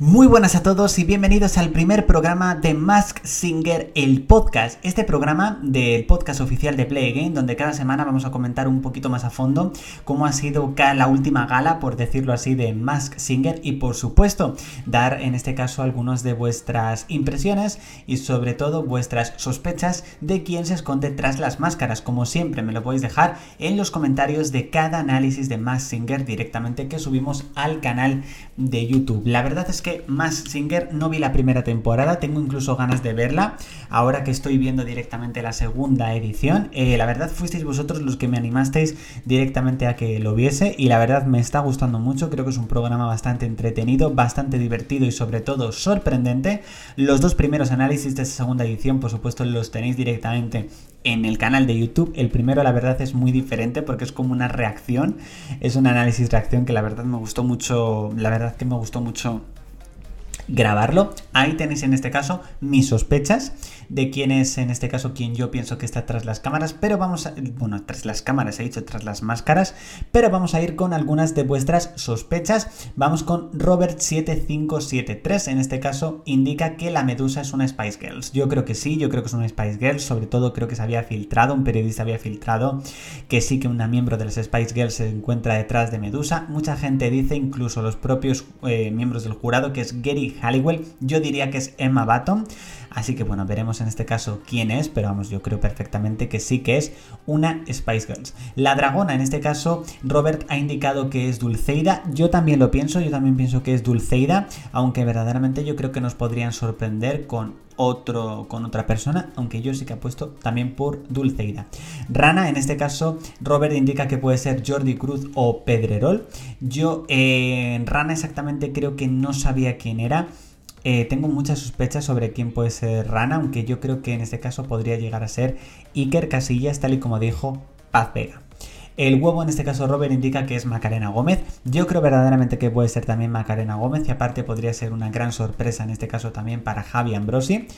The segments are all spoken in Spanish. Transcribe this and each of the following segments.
Muy buenas a todos y bienvenidos al primer programa de Mask Singer, el podcast. Este programa del podcast oficial de Play Game, donde cada semana vamos a comentar un poquito más a fondo cómo ha sido la última gala, por decirlo así, de Mask Singer y por supuesto dar en este caso algunas de vuestras impresiones y sobre todo vuestras sospechas de quién se esconde tras las máscaras. Como siempre me lo podéis dejar en los comentarios de cada análisis de Mask Singer directamente que subimos al canal de YouTube. La verdad es que más Singer no vi la primera temporada, tengo incluso ganas de verla, ahora que estoy viendo directamente la segunda edición. Eh, la verdad fuisteis vosotros los que me animasteis directamente a que lo viese y la verdad me está gustando mucho, creo que es un programa bastante entretenido, bastante divertido y sobre todo sorprendente. Los dos primeros análisis de esta segunda edición, por supuesto, los tenéis directamente en el canal de YouTube. El primero, la verdad, es muy diferente porque es como una reacción. Es un análisis-reacción que la verdad me gustó mucho. La verdad que me gustó mucho grabarlo. Ahí tenéis en este caso mis sospechas de quién es en este caso quien yo pienso que está tras las cámaras, pero vamos a, bueno, tras las cámaras he dicho, tras las máscaras, pero vamos a ir con algunas de vuestras sospechas. Vamos con Robert7573, en este caso indica que la medusa es una Spice Girls. Yo creo que sí, yo creo que es una Spice Girls, sobre todo creo que se había filtrado, un periodista había filtrado que sí que una miembro de las Spice Girls se encuentra detrás de Medusa. Mucha gente dice, incluso los propios eh, miembros del jurado, que es Gary Halliwell. Yo diría que es Emma Button. Así que bueno, veremos en este caso quién es, pero vamos, yo creo perfectamente que sí que es una Spice Girls. La dragona, en este caso, Robert ha indicado que es Dulceida. Yo también lo pienso, yo también pienso que es Dulceida, aunque verdaderamente yo creo que nos podrían sorprender con otro con otra persona, aunque yo sí que apuesto también por Dulceida. Rana, en este caso, Robert indica que puede ser Jordi Cruz o Pedrerol. Yo en Rana exactamente creo que no sabía quién era. Eh, tengo muchas sospechas sobre quién puede ser Rana, aunque yo creo que en este caso podría llegar a ser Iker Casillas, tal y como dijo Paz Vega. El huevo, en este caso Robert, indica que es Macarena Gómez. Yo creo verdaderamente que puede ser también Macarena Gómez y aparte podría ser una gran sorpresa en este caso también para Javi Ambrosi.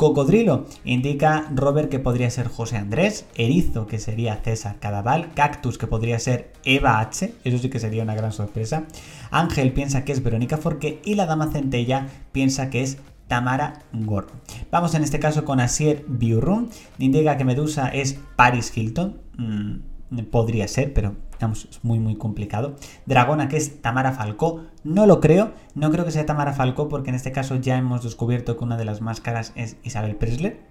Cocodrilo indica Robert que podría ser José Andrés, Erizo que sería César Cadaval, Cactus que podría ser Eva H, eso sí que sería una gran sorpresa. Ángel piensa que es Verónica Forque y la dama Centella piensa que es Tamara Gorro. Vamos en este caso con Asier Biurrun, indica que Medusa es Paris Hilton. Mm, podría ser, pero es muy muy complicado. Dragona, que es Tamara Falcó, no lo creo, no creo que sea Tamara Falcó porque en este caso ya hemos descubierto que una de las máscaras es Isabel Presler.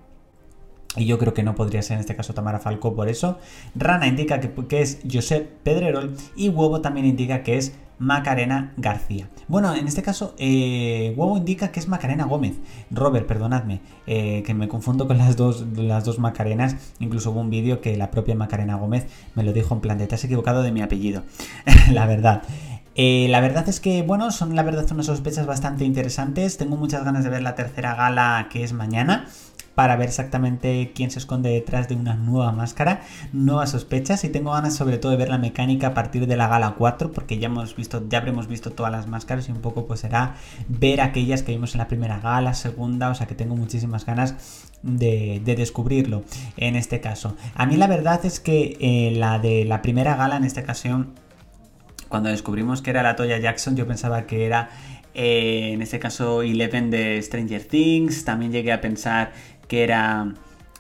Y yo creo que no podría ser en este caso Tamara Falcó por eso. Rana indica que, que es Josep Pedrerol y Huevo también indica que es Macarena García. Bueno, en este caso, eh, Huevo indica que es Macarena Gómez. Robert, perdonadme, eh, que me confundo con las dos, las dos Macarenas. Incluso hubo un vídeo que la propia Macarena Gómez me lo dijo en plan de te has equivocado de mi apellido. la verdad. Eh, la verdad es que, bueno, son la verdad unas sospechas bastante interesantes. Tengo muchas ganas de ver la tercera gala que es mañana para ver exactamente quién se esconde detrás de una nueva máscara, nuevas sospechas y tengo ganas sobre todo de ver la mecánica a partir de la gala 4 porque ya hemos visto, ya habremos visto todas las máscaras y un poco pues será ver aquellas que vimos en la primera gala, segunda, o sea que tengo muchísimas ganas de, descubrirlo en este caso. A mí la verdad es que eh, la de la primera gala en esta ocasión cuando descubrimos que era la Toya Jackson, yo pensaba que era eh, en este caso Eleven de Stranger Things. También llegué a pensar que era...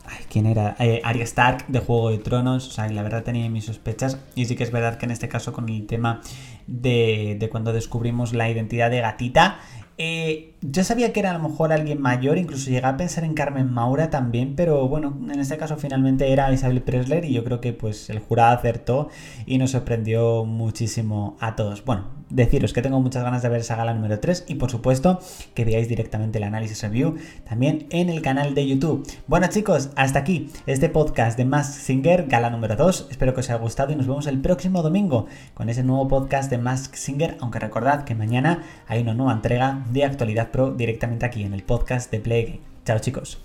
Ay, ¿Quién era? Eh, Arya Stark de Juego de Tronos. O sea, la verdad tenía mis sospechas. Y sí que es verdad que en este caso con el tema de, de cuando descubrimos la identidad de Gatita, eh, yo sabía que era a lo mejor alguien mayor, incluso llegué a pensar en Carmen Maura también, pero bueno, en este caso finalmente era Isabel Presler y yo creo que pues el jurado acertó y nos sorprendió muchísimo a todos. Bueno, deciros que tengo muchas ganas de ver esa gala número 3 y por supuesto que veáis directamente el análisis review también en el canal de YouTube. Bueno chicos, hasta aquí este podcast de Mask Singer, gala número 2. Espero que os haya gustado y nos vemos el próximo domingo con ese nuevo podcast de Mask Singer, aunque recordad que mañana hay una nueva entrega de Actualidad Pro directamente aquí en el podcast de Play Chao chicos.